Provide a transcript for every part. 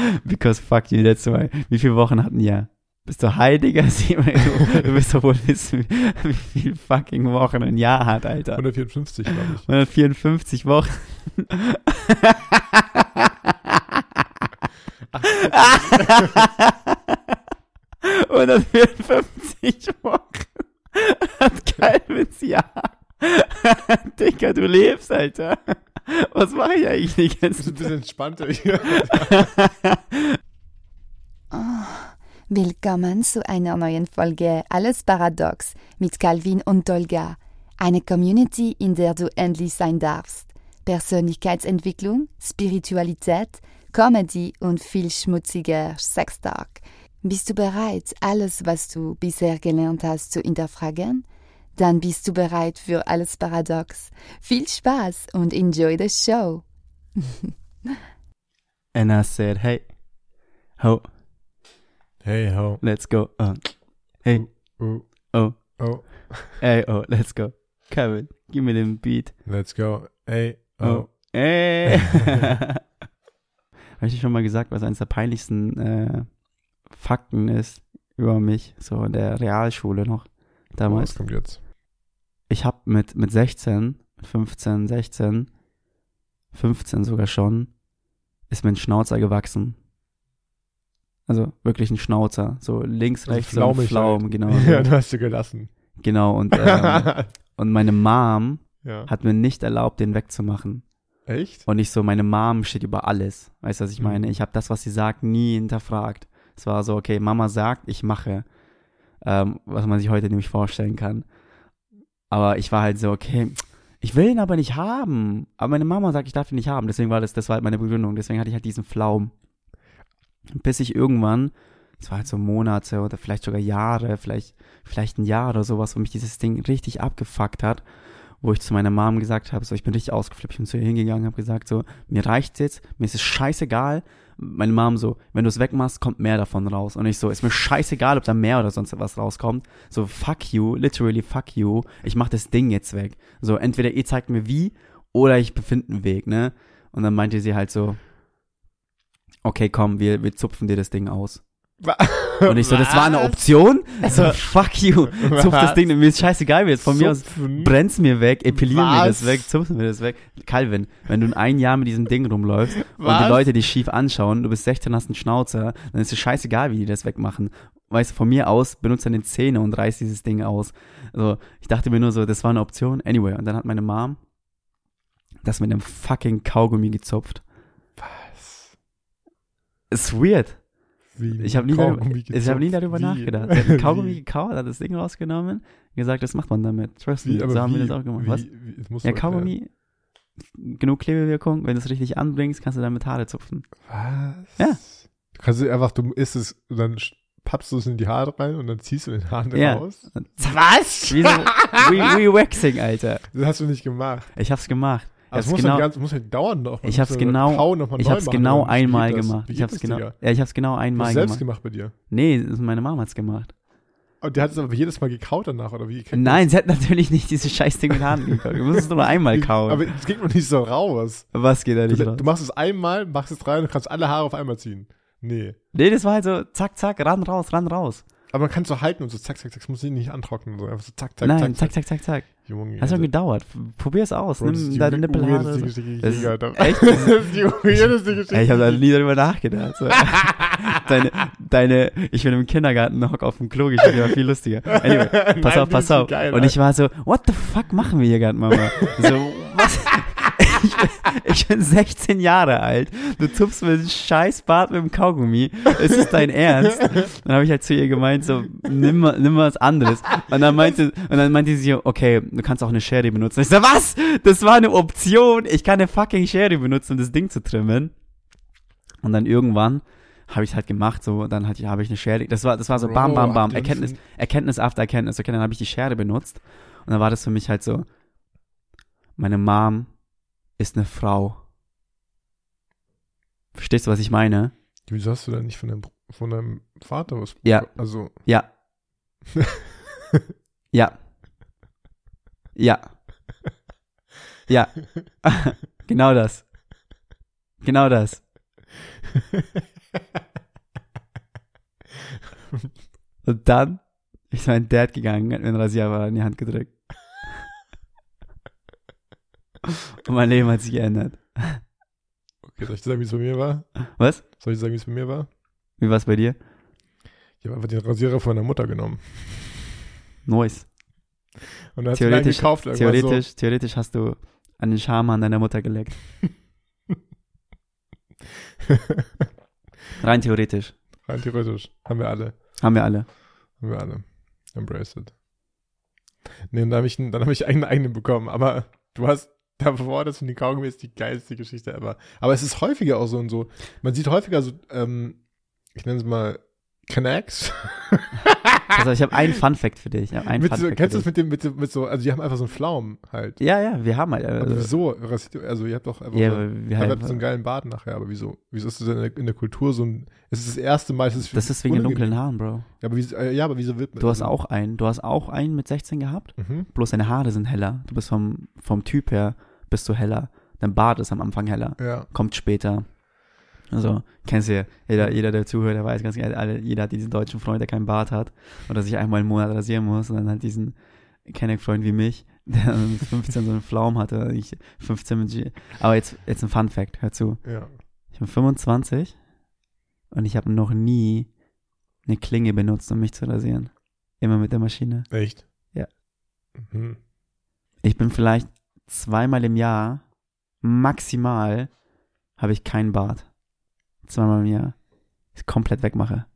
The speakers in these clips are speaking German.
Because fuck you, that's why. Wie viele Wochen hatten ihr? Bist du heiliger? Du, du wirst doch wohl wissen, wie viele fucking Wochen ein Jahr hat, Alter. 154, glaube ich. 154 Wochen. 154 Wochen hat Calvins Jahr. Digga, du lebst, Alter. Was mache ich eigentlich die ganze Ein bisschen entspannter hier. Willkommen zu einer neuen Folge Alles Paradox mit Calvin und Dolga. Eine Community, in der du endlich sein darfst. Persönlichkeitsentwicklung, Spiritualität, Comedy und viel schmutziger Sextalk. Bist du bereit, alles, was du bisher gelernt hast, zu hinterfragen? Dann bist du bereit für alles Paradox. Viel Spaß und enjoy the show. And I said, hey, ho, Hey, ho. let's go. Uh, hey, Oh, oh, oh, hey, oh, let's go. Kevin, gib mir den Beat. let's go. Hey, Oh, oh. ey. Habe ich dir schon mal gesagt, was eines der peinlichsten äh, Fakten ist über mich, so in der Realschule noch damals? Was kommt jetzt? Ich habe mit, mit 16, mit 15, 16, 15 sogar schon, ist mir ein Schnauzer gewachsen. Also wirklich ein Schnauzer. So links, Also rechts, so ein flaumig Flaum, halt. genau. Ja, So. du hast du gelassen. Genau. Und, ähm, und meine Mom ja. hat mir nicht erlaubt, den wegzumachen. Echt? Und ich so, meine Mom steht über alles. Weißt du, was ich meine? Mhm. Ich habe das, was sie sagt, nie hinterfragt. Es war so, okay, Mama sagt, ich mache. Ähm, was man sich heute nämlich vorstellen kann. Aber ich war halt so, okay, ich will ihn aber nicht haben. Aber meine Mama sagt, ich darf ihn nicht haben. Deswegen war das, das war halt meine Begründung. Deswegen hatte ich halt diesen Flaum. Bis ich irgendwann, es war halt so Monate oder vielleicht sogar Jahre, vielleicht, vielleicht ein Jahr oder sowas, wo mich dieses Ding richtig abgefuckt hat, wo ich zu meiner Mom gesagt habe, so ich bin richtig ausgeflippt, ich bin zu ihr hingegangen, habe gesagt so, mir reicht's jetzt, mir ist es scheißegal. Meine Mom so, wenn du es wegmachst, kommt mehr davon raus. Und ich so, ist mir scheißegal, ob da mehr oder sonst was rauskommt. So, fuck you, literally fuck you. Ich mach das Ding jetzt weg. So, entweder ihr zeigt mir wie oder ich befinde einen Weg, ne? Und dann meinte sie halt so, okay, komm, wir, wir zupfen dir das Ding aus. Und ich so, das war eine? Option? So, fuck you. Zupf das? Ding, mir ist scheißegal, wie jetzt von mir aus Zupfen? brenn's mir weg, epilier mir das weg, zupf mir das weg. Calvin, wenn du in ein Jahr mit diesem Ding rumläufst und Was? die Leute dich schief anschauen, du bist 16, hast einen Schnauzer, dann ist es scheißegal, wie die das wegmachen. Weißt du, von mir aus, benutzt deine Zähne und reiß dieses Ding aus. Also, ich dachte mir nur so, das war eine Option. Anyway, und dann hat meine Mom das mit einem fucking Kaugummi gezupft. Was? Ist weird. Wie Ich habe nie, Kaugummi darüber, ich hab nie darüber Wie? nachgedacht. Sie hat Kaugummi Wie? gekauft, hat das Ding rausgenommen, und gesagt, das macht man damit. Trust me, so haben wie, wir das auch gemacht. Was? Ja, du erklären. Kaugummi, genug Klebewirkung, wenn du es richtig anbringst, kannst du damit Haare zupfen. Was? Ja. Du kannst einfach, du isst es und dann pappst du es in die Haare rein und dann ziehst du den Haaren Ja. raus. Was? Wie so Re- Re-Waxing, Alter. Das hast du nicht gemacht. Ich hab's gemacht. Aber es muss, genau, halt ganz, muss halt dauern noch. Ich muss hab's ja genau, ich hab's machen, genau einmal das? gemacht. Ich hab's das, genau, ja, ich hab's genau Du einmal hast selbst gemacht. gemacht bei dir. Nee, das ist meine Mama hat's gemacht. Und die hat es aber jedes Mal gekaut danach, oder wie? Nein, sie hat natürlich nicht dieses Scheißding mit Haaren gekauft. Du musst es nur einmal kauen. Aber es geht noch nicht so raus. Was geht da Du, nicht raus? du machst es einmal, machst es rein und kannst alle Haare auf einmal ziehen. Nee. Nee, das war halt so, zack, zack, ran, raus, ran, raus. Aber man kann es so halten und so zack, zack, zack, es muss nicht antrocknen. So einfach so zack, zack, Nein, zack, zack, zack, zack, zack. Junge. Hat schon also- gedauert. Probier es aus. Bro, Nimm die deine Nippelhaare. weirdeste Das die ich ist- gehört habe. echt? Das ist die weirdeste Geschichte. Ey, ich habe da nie darüber nachgedacht. So. deine, deine, ich bin im Kindergarten hock auf dem Klo gespielt, war viel lustiger. Anyway, pass Nein, auf, die pass auf. geil, und ich war so, what the fuck machen wir hier gerade, Mama? So, was? Ich, bin, ich bin 16 Jahre alt. Du zupfst mir einen scheiß Bart mit dem Kaugummi. Ist es dein Ernst? Dann habe ich halt zu ihr gemeint, so, nimm mal, nimm was anderes. Und dann meinte, und dann meinte sie, okay, du kannst auch eine Schere benutzen. Ich so, was? Das war eine Option. Ich kann eine fucking Schere benutzen, um das Ding zu trimmen. Und dann irgendwann habe ich halt gemacht, so, dann hatte ich, habe ich eine Schere. Das war, das war so bam, bam, bam. Erkenntnis, Erkenntnis after Erkenntnis. Okay, dann habe ich die Schere benutzt. Und dann war das für mich halt so, meine Mom ist eine Frau. Verstehst du, was ich meine? Wieso hast du da nicht von deinem, von deinem Vater was? Ja. Also. Ja. ja. Ja. Ja. genau das. Genau das. Und dann ist mein Dad gegangen, hat mir einen Rasierer in die Hand gedrückt. Und mein Leben hat sich geändert. Okay, soll ich dir sagen, wie es bei mir war? Was? Soll ich dir sagen, wie es bei mir war? Wie war's bei dir? Ich habe einfach den Rasierer von der Mutter genommen. Nice. Und dann hat sie mir einen Theoretisch, gekauft. irgendwann theoretisch, hast du an den Charme an deiner Mutter geleckt. So. Rein theoretisch. Rein theoretisch. Haben wir alle. Haben wir alle. Haben wir alle. Embrace it. Nee, und dann habe ich, dann hab ich einen eigenen bekommen. Aber du hast davor, das finde ich Kaugummi ist die geilste Geschichte ever. Aber es ist häufiger auch so und so. Man sieht häufiger so, ähm, ich nenne es mal Connects. Also ich habe einen Fun Fact für dich. Mit so, kennst du das mit dem, mit, mit so, also die haben einfach so einen Pflaumen halt. Ja, ja, wir haben halt. Also, wieso? Also ihr habt doch einfach ja, so, wir ihr habt halt, so einen geilen Bart nachher, aber wieso? Wieso ist das denn in der, in der Kultur so ein, es ist das erste Mal, es ist das ist wegen den dunklen Haaren, Bro. Ja, aber, wieso, äh, ja, aber wieso wird man Du hast auch einen. Du hast auch einen mit 16 gehabt. Mhm. Bloß deine Haare sind heller. Du bist vom, vom Typ her, bist du heller. Dein Bart ist am Anfang heller. Ja. Kommt später. Also, kennst du ja. Jeder, jeder, der zuhört, der weiß ganz genau, alle, jeder hat diesen deutschen Freund, der keinen Bart hat. Oder sich einmal im Monat rasieren muss. Und dann halt diesen Kenneck-Freund wie mich, der dann mit 15 so einen Pflaum hatte. Ich 15 mit G. Aber jetzt, jetzt ein Fun Fact. Hör zu. Ja. Ich bin 25 und ich habe noch nie eine Klinge benutzt, um mich zu rasieren. Immer mit der Maschine. Echt? Ja. Mhm. Ich bin vielleicht zweimal im Jahr, maximal, habe ich keinen Bart. Zweimal im Jahr. Ich komplett wegmache.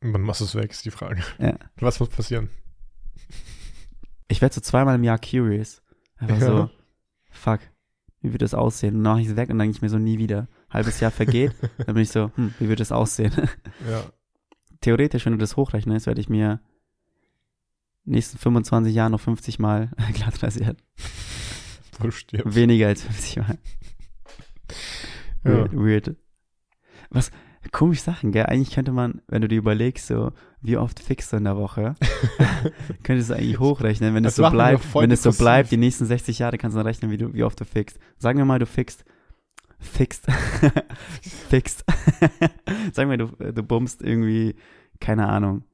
Wann machst du es weg, ist die Frage. Ja. Was muss passieren? Ich werde so zweimal im Jahr curious. Einfach Ja. so, fuck, wie wird das aussehen? Und dann mache ich es weg und dann denke ich mir so nie wieder. Halbes Jahr vergeht, dann bin ich so, hm, wie wird das aussehen? Ja. Theoretisch, wenn du das hochrechnest, werde ich mir nächsten 25 Jahren noch 50 Mal glatt du stirbst. Weniger als 50 Mal. Ja. Weird, weird. Was, komisch Sachen, gell? Eigentlich könnte man, wenn du dir überlegst, so, wie oft fixt du in der Woche, könntest du eigentlich hochrechnen, wenn es so bleibt, wenn es so bleibt, die nächsten 60 Jahre kannst du dann rechnen, wie du, wie oft du fixt. Sagen wir mal, du fixt, fixt, fixt. Sagen wir, du, du bummst irgendwie, keine Ahnung,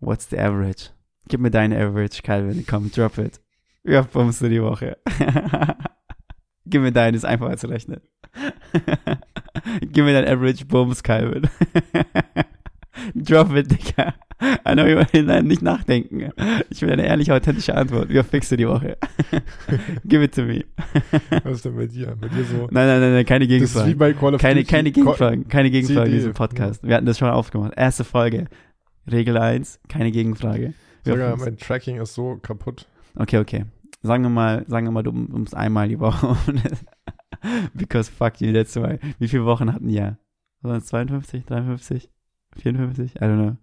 what's the average? Gib mir deine Average, Calvin, komm, drop it. Wie oft bummst du die Woche? Gib mir deine, ist einfacher zu rechnen. Gib mir dein Average Bums, Calvin. Drop it, Digga. I know, nein, nicht nachdenken. Ich will eine ehrliche, authentische Antwort. Wie oft fickst du die Woche? Give it to me. Was ist denn bei dir? Bei dir so. Nein, nein, nein, nein keine Das ist wie Gegenfragen. bei Call of Keine, Duty. keine Gegenfragen. Keine Gegenfragen in diesem Podcast. Wir hatten das schon aufgemacht. Erste Folge. Regel 1, keine Gegenfrage. Sogar mein Tracking ist so kaputt. Okay, okay. Sagen wir mal, sagen wir mal, du bummst einmal die Woche. Because fuck you, that's why. Wie viele Wochen hatten es 52, 53, 54? I don't know.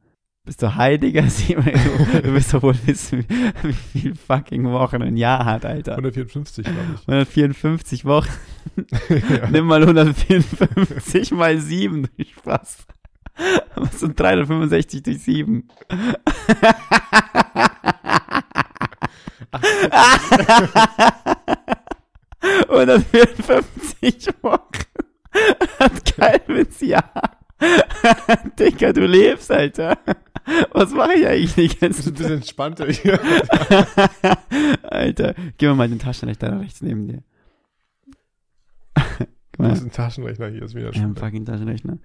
Bist du? Sieh mal, Du, bist doch wohl wissen, wie, wie viel fucking Wochen ein Jahr hat, Alter. 154, glaube 154 Wochen. ich. ja. Nimm mal 154 mal 7, du Spaß. Was sind 365 durch 7? 154 Wochen hat Calvins Jahr. Digga, du lebst, Alter. Was mache ich eigentlich die Bist ganze ein bisschen entspannter hier. Alter, gib mir mal den Taschenrechner da rechts neben dir. Guck Du mal, bist ein Taschenrechner hier, ist wieder ich habe einen schön. fucking Taschenrechner.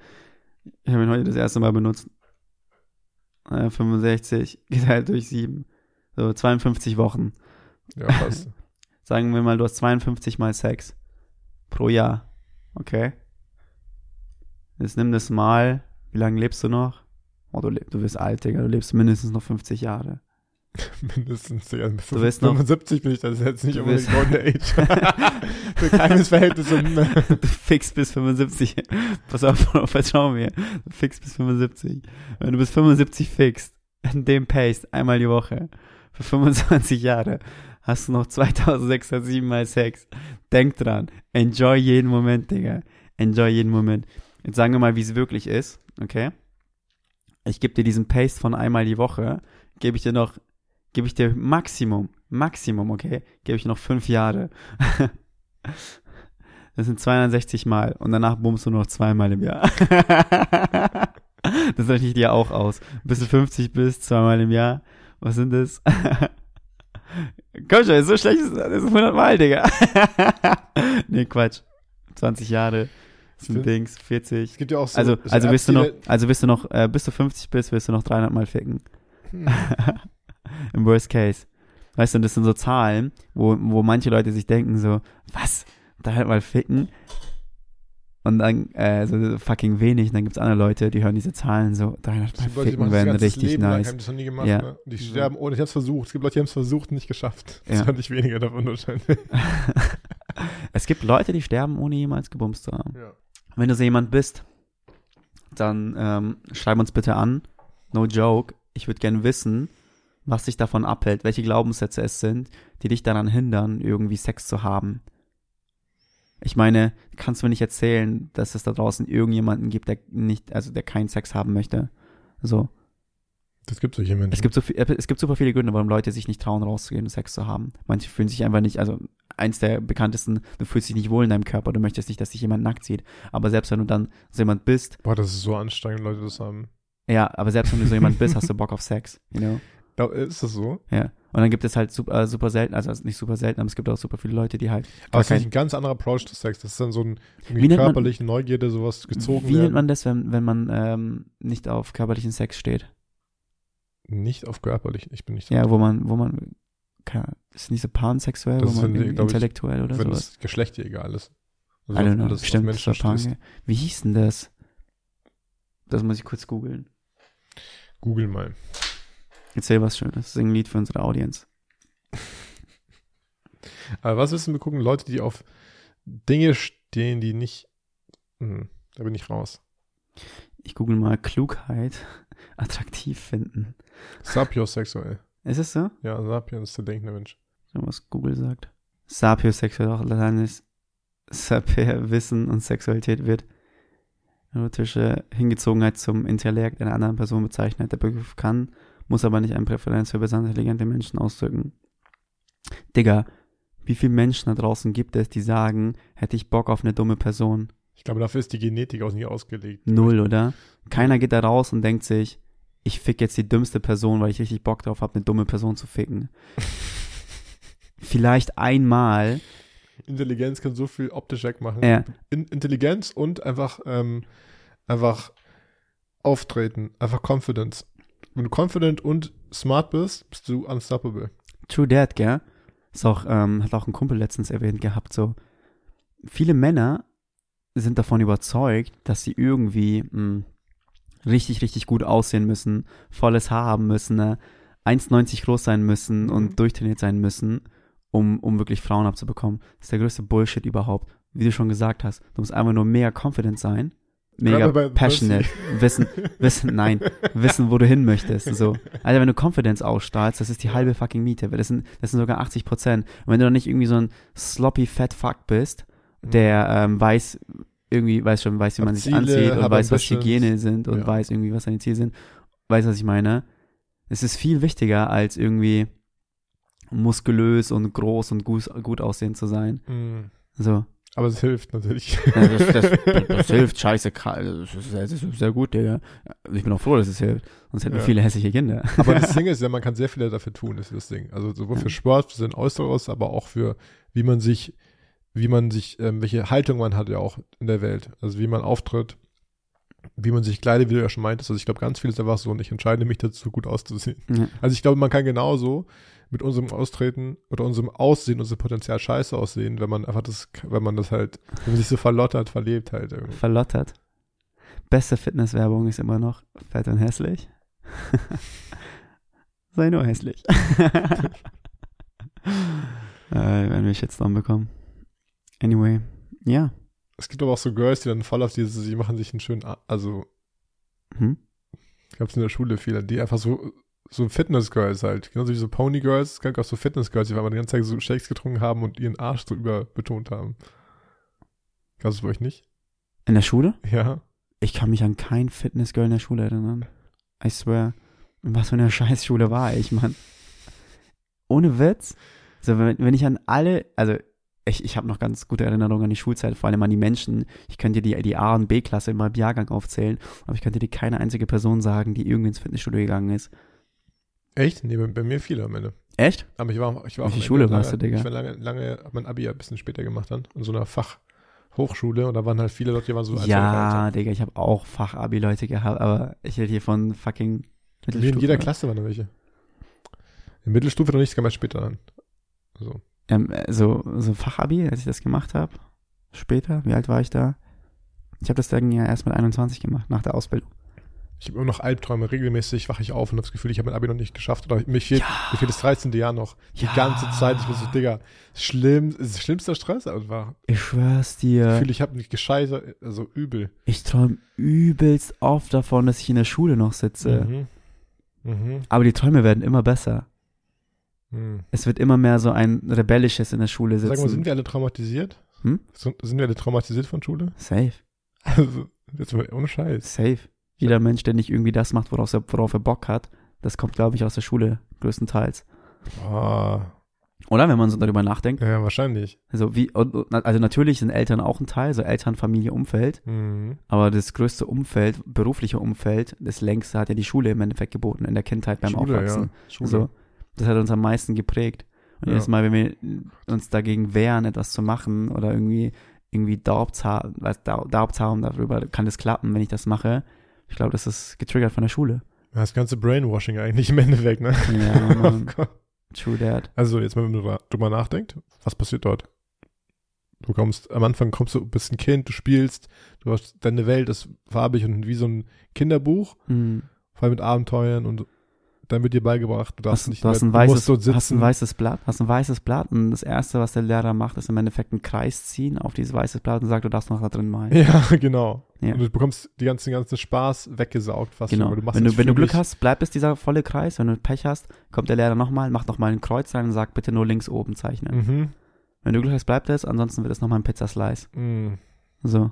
Ich habe ihn heute das erste Mal benutzt. Äh, 65 geteilt durch 7. So 52 Wochen. Ja, passt. Sagen wir mal, du hast 52 mal Sex. Pro Jahr. Okay? Jetzt nimm das mal. Wie lange lebst du noch? Oh, du, leb, du bist alt, Digga. Du lebst mindestens noch 50 Jahre. Mindestens, ja, mit Du wirst noch- 75 bin ich das jetzt nicht unbedingt Golden Age. Für keines Verhältnis. um- Du fix bis 75. Pass auf, vertrau mir. Du fix bis 75. Wenn du bis 75 fixst, in dem Pace, einmal die Woche, für 25 Jahre, hast du noch 2607 mal Sex. Denk dran. Enjoy jeden Moment, Digga. Enjoy jeden Moment. Jetzt sagen wir mal, wie es wirklich ist, okay? Ich gebe dir diesen Pace von einmal die Woche, gebe ich dir noch, gebe ich dir Maximum, Maximum, okay? Gebe ich noch fünf Jahre. Das sind 260 Mal und danach bummst du noch zweimal im Jahr. Das rechne ich dir auch aus. Bis du 50 bist, zweimal im Jahr. Was sind das? Komm schon, so schlecht ist das ist 100 Mal, Digga. nee, Quatsch. 20 Jahre. Sind find- Dings, 40. Es gibt ja auch so. Also, so also wirst du noch, also wirst du noch, äh, bis du 50 bist, wirst du noch 300 Mal ficken. die- Im Worst Case. Weißt du, und das sind so Zahlen, wo, wo manche Leute sich denken so, was? 300 Mal ficken? Und dann, äh, so fucking wenig. Und dann gibt's andere Leute, die hören diese Zahlen so, 300 Es Mal gibt Leute, die ficken werden richtig Leben lang, nice. haben das noch nie gemacht. Ja. Ne? Die sterben ohne, ich hab's versucht. Es gibt Leute, die haben es versucht und nicht geschafft. Das Ja. fand ich weniger davon wahrscheinlich. es gibt Leute, die sterben, ohne jemals gebumst zu haben. Ja. Wenn du so jemand bist, dann ähm, schreib uns bitte an. No joke. Ich würde gerne wissen, was dich davon abhält, welche Glaubenssätze es sind, die dich daran hindern, irgendwie Sex zu haben. Ich meine, kannst du mir nicht erzählen, dass es da draußen irgendjemanden gibt, der nicht, also der keinen Sex haben möchte. So. Das gibt solche Menschen. Es gibt so viel, es gibt super viele Gründe, warum Leute sich nicht trauen, rauszugehen und Sex zu haben. Manche fühlen sich einfach nicht, also eins der bekanntesten, du fühlst dich nicht wohl in deinem Körper, du möchtest nicht, dass dich jemand nackt sieht. Aber selbst wenn du dann so jemand bist, Boah, das ist so anstrengend, Leute das haben. ja, aber selbst wenn du so jemand bist, hast du Bock auf Sex, you know? Da, ist das so? Ja. Und dann gibt es halt super, äh, super selten, also nicht super selten, aber es gibt auch super viele Leute, die halt Aber es ist nicht ein ganz anderer Approach zu Sex. Das ist dann so ein Wie nennt man- körperliche Neugierde, sowas gezogen Wie nennt werden. man das, wenn, wenn man ähm, nicht auf körperlichen Sex steht? Nicht auf körperlich. Ich bin nicht so. Ja, wo man, wo man, keine, ist nicht so pansexuell, Das wo ist, man wenn irgendwie glaub ich, intellektuell oder wenn sowas? das Geschlecht dir egal ist. I Also don't know. was Stimmt, das war. Pange. Wie hieß denn das? Das muss ich kurz googeln. Google mal. Erzähl was Schönes. Sing ein Lied für unsere Audience. Aber was wissen wir gucken? Leute, die auf Dinge stehen, die nicht. Hm, da bin ich raus. Ich google mal Klugheit attraktiv finden. Sapiosexuell. Ist es so? Ja, Sapien ist der denkende Mensch. Schau, was Google sagt. Sapiosexuell, auch lateinisch Saper, Wissen und Sexualität wird erotische Hingezogenheit zum Intellekt einer anderen Person bezeichnet. Der Begriff kann, muss aber nicht eine Präferenz für besonders intelligente Menschen ausdrücken. Digga, wie viele Menschen da draußen gibt es, die sagen, hätte ich Bock auf eine dumme Person? Ich glaube, dafür ist die Genetik auch nicht ausgelegt. Null, oder? Keiner geht da raus und denkt sich, ich fick jetzt die dümmste Person, weil ich richtig Bock drauf habe, eine dumme Person zu ficken. Vielleicht einmal, Intelligenz kann so viel optisch wegmachen. Ja. In, Intelligenz und einfach, ähm, einfach auftreten, einfach Confidence. Wenn du confident und smart bist, bist du unstoppable. True Dad, gell? Ist auch, ähm, hat auch ein Kumpel letztens erwähnt gehabt, so. Viele Männer sind davon überzeugt, dass sie irgendwie mh, richtig, richtig gut aussehen müssen, volles Haar haben müssen, ne? 1,90 groß sein müssen Mhm. und durchtrainiert sein müssen, um, um wirklich Frauen abzubekommen. Das ist der größte Bullshit überhaupt. Wie du schon gesagt hast, du musst einfach nur mega confident sein, mega bei passionate, wissen, wissen, nein, wissen, wo du hin möchtest. So. Alter, wenn du Confidence ausstrahlst, das ist die halbe fucking Miete. Das sind, das sind sogar 80 Prozent. Und wenn du dann nicht irgendwie so ein sloppy fat fuck bist, der ähm, weiß, irgendwie, weiß schon, weiß, wie man sich Ziele, anzieht und weiß, was. Hygiene sind und Ja. weiß irgendwie, was seine Ziele sind. Weiß, was ich meine. Es ist viel wichtiger, als irgendwie muskulös und groß und gut, gut aussehend zu sein. Mhm. So. Aber es hilft natürlich. Ja, das, das, das hilft, scheiße, das ist, das ist sehr gut, Digga. Ich bin auch froh, dass es hilft. Sonst hätten wir Ja. viele hässliche Kinder. Aber das Ding ist ja, man kann sehr viel dafür tun, ist das Ding. Also sowohl für. Sport, für sein Äußeres, aber auch für, wie man sich, wie man sich, ähm, welche Haltung man hat ja auch in der Welt. Also wie man auftritt, wie man sich kleidet, wie du ja schon meintest. Also ich glaube, ganz viel ist einfach so und ich entscheide mich dazu, gut auszusehen. Ja. Also ich glaube, man kann genauso mit unserem Austreten oder unserem Aussehen, unserem Potenzial scheiße aussehen, wenn man einfach das, wenn man das halt, wenn man sich so verlottert, verlebt halt irgendwie. Verlottert. Beste Fitnesswerbung ist immer noch fett und hässlich. Sei nur hässlich. äh, wenn wir Shitstorm bekommen. Anyway, ja. Es gibt aber auch so Girls, die dann voll auf diese, sie machen sich einen schönen, A- also Hm? ich hab's in der Schule viele, die einfach so, so Fitness-Girls halt, genauso wie so Pony-Girls, es gab auch so Fitness-Girls, die einfach die ganze Zeit so Shakes getrunken haben und ihren Arsch so überbetont haben. Gab's das bei euch nicht? In der Schule? Ja. Ich kann mich an kein Fitnessgirl in der Schule erinnern. I swear. Was für eine Scheißschule war ich, Mann. Ohne Witz. So, wenn, wenn ich an alle, also ich, ich habe noch ganz gute Erinnerungen an die Schulzeit, vor allem an die Menschen. Ich könnte die, die A- und B-Klasse in meinem Jahrgang aufzählen, aber ich könnte dir keine einzige Person sagen, die irgendwie ins Fitnessstudio gegangen ist. Echt? Nee, bei, mir viele am Ende. Echt? Aber ich war, ich war Welche Schule Ende warst lange, du, Digga? Ich war lange, lange, hab mein Abi ein bisschen später gemacht dann, in so einer Fachhochschule und da waren halt viele Leute, die waren so ja, Digga, ich habe auch Fachabi-Leute gehabt, aber ich rede hier von fucking Wie in Mittelstufe. jeder Klasse waren da welche. In Mittelstufe noch nicht, das kam erst später an. So. Ähm, so, so Fachabi, als ich das gemacht habe. Später, wie alt war ich da? Ich habe das dann ja erst mit 21 gemacht, nach der Ausbildung. Ich habe immer noch Albträume, regelmäßig wache ich auf und habe das Gefühl, ich habe mein Abi noch nicht geschafft. Oder mich fehlt, mir fehlt das 13. Jahr noch. Die Ja. ganze Zeit. Ich bin so, Digga, schlimm, schlimmster Stress einfach. Ich schwör's Ich dir. fühle, ich habe nicht gescheitert, also übel. Ich träume übelst oft davon, dass ich in der Schule noch sitze. Mhm. Mhm. Aber die Träume werden immer besser. Mhm. Es wird immer mehr so ein rebellisches in der Schule sitzen. Sag mal, sind wir alle traumatisiert? Hm? Sind, sind wir alle traumatisiert von Schule? Safe. Also, jetzt mal ohne Scheiß. Safe. Jeder Mensch, der nicht irgendwie das macht, worauf er, worauf er Bock hat, das kommt, glaube ich, aus der Schule größtenteils. Ah, Oder wenn man so darüber nachdenkt. ja, wahrscheinlich. Also wie, also natürlich sind Eltern auch ein Teil, so Eltern, Familie, Umfeld. Mhm. Aber das größte Umfeld, berufliche Umfeld, das längste hat ja die Schule im Endeffekt geboten in der Kindheit beim Schule, Aufwachsen. ja. Schule. So, das hat uns am meisten geprägt. Und Ja. jedes Mal, wenn wir uns dagegen wehren, etwas zu machen oder irgendwie irgendwie Doubts haben, was, Dau- Doubts haben darüber, kann das klappen, wenn ich das mache. Ich glaube, das ist getriggert von der Schule. Das ganze Brainwashing eigentlich im Endeffekt, ne? Ja, Oh Mann. Gott. True that. Also jetzt mal, wenn man drüber- drüber nachdenkt, was passiert dort? Du kommst, am Anfang kommst du, bist ein Kind, du spielst, du hast, deine Welt ist farbig und wie so ein Kinderbuch, Mhm. voll mit Abenteuern und dann wird dir beigebracht, du darfst Hast, nicht du, hast mehr- ein du weißes, sitzen. hast ein weißes Blatt, hast ein weißes Blatt und das erste, was der Lehrer macht, ist im Endeffekt einen Kreis ziehen auf dieses weiße Blatt und sagt, du darfst noch da drin malen. ja, genau. Ja. Und du bekommst die ganzen, ganzen Spaß weggesaugt fast. Genau. schon, Du wenn du, wenn du Glück hast, bleibt es dieser volle Kreis. Wenn du Pech hast, kommt der Lehrer nochmal, macht nochmal ein Kreuz rein und sagt, bitte nur links oben zeichnen. Mhm. Wenn du Glück hast, bleibt es, ansonsten wird es nochmal ein Pizzaslice. Mhm. So.